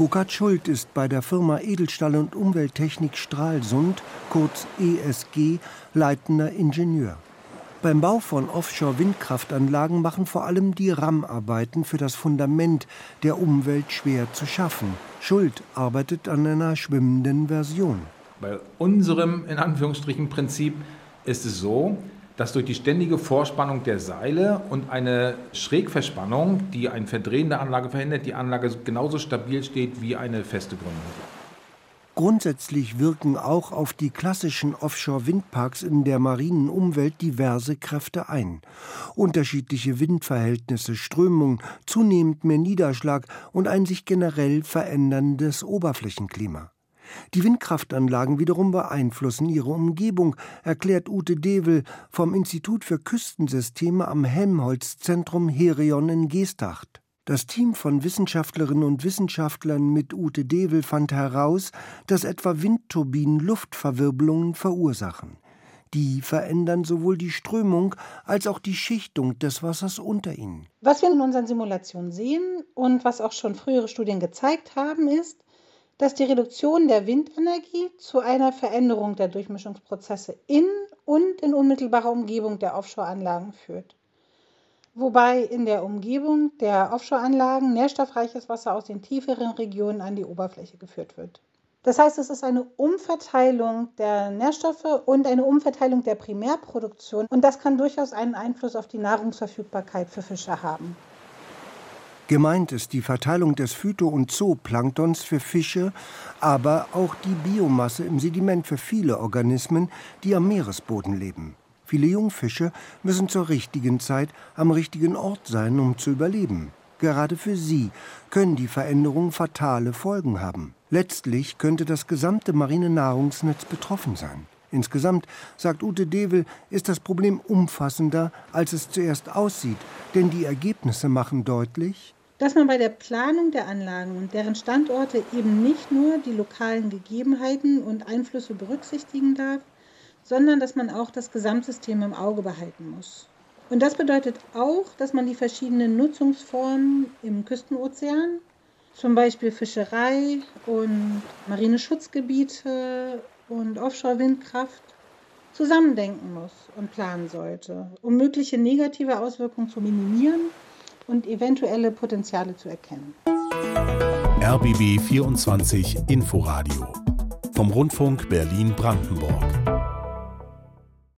Burkhard Schuld ist bei der Firma Edelstahl und Umwelttechnik Stralsund, kurz ESG, leitender Ingenieur. Beim Bau von Offshore-Windkraftanlagen machen vor allem die RAM-Arbeiten für das Fundament der Umwelt schwer zu schaffen. Schuld arbeitet an einer schwimmenden Version. Bei unserem in Anführungsstrichen Prinzip ist es so, dass durch die ständige Vorspannung der Seile und eine Schrägverspannung, die ein Verdrehen der Anlage verhindert, die Anlage genauso stabil steht wie eine feste Grundlage. Grundsätzlich wirken auch auf die klassischen Offshore-Windparks in der marinen Umwelt diverse Kräfte ein. Unterschiedliche Windverhältnisse, Strömung, zunehmend mehr Niederschlag und ein sich generell veränderndes Oberflächenklima. Die Windkraftanlagen wiederum beeinflussen ihre Umgebung, erklärt Ute Devel vom Institut für Küstensysteme am Helmholtz-Zentrum Herion in Geestacht. Das Team von Wissenschaftlerinnen und Wissenschaftlern mit Ute Devel fand heraus, dass etwa Windturbinen Luftverwirbelungen verursachen. Die verändern sowohl die Strömung als auch die Schichtung des Wassers unter ihnen. Was wir in unseren Simulationen sehen und was auch schon frühere Studien gezeigt haben, ist, dass die Reduktion der Windenergie zu einer Veränderung der Durchmischungsprozesse in und in unmittelbarer Umgebung der Offshore-Anlagen führt. Wobei in der Umgebung der Offshore-Anlagen nährstoffreiches Wasser aus den tieferen Regionen an die Oberfläche geführt wird. Das heißt, es ist eine Umverteilung der Nährstoffe und eine Umverteilung der Primärproduktion und das kann durchaus einen Einfluss auf die Nahrungsverfügbarkeit für Fische haben. Gemeint ist die Verteilung des Phyto- und Zooplanktons für Fische, aber auch die Biomasse im Sediment für viele Organismen, die am Meeresboden leben. Viele Jungfische müssen zur richtigen Zeit am richtigen Ort sein, um zu überleben. Gerade für sie können die Veränderungen fatale Folgen haben. Letztlich könnte das gesamte marine Nahrungsnetz betroffen sein. Insgesamt, sagt Ute Devel, ist das Problem umfassender, als es zuerst aussieht, denn die Ergebnisse machen deutlich, dass man bei der Planung der Anlagen und deren Standorte eben nicht nur die lokalen Gegebenheiten und Einflüsse berücksichtigen darf, sondern dass man auch das Gesamtsystem im Auge behalten muss. Und das bedeutet auch, dass man die verschiedenen Nutzungsformen im Küstenozean, zum Beispiel Fischerei und marine Schutzgebiete und Offshore-Windkraft, zusammendenken muss und planen sollte, um mögliche negative Auswirkungen zu minimieren und eventuelle Potenziale zu erkennen. RBB 24 Inforadio vom Rundfunk Berlin-Brandenburg.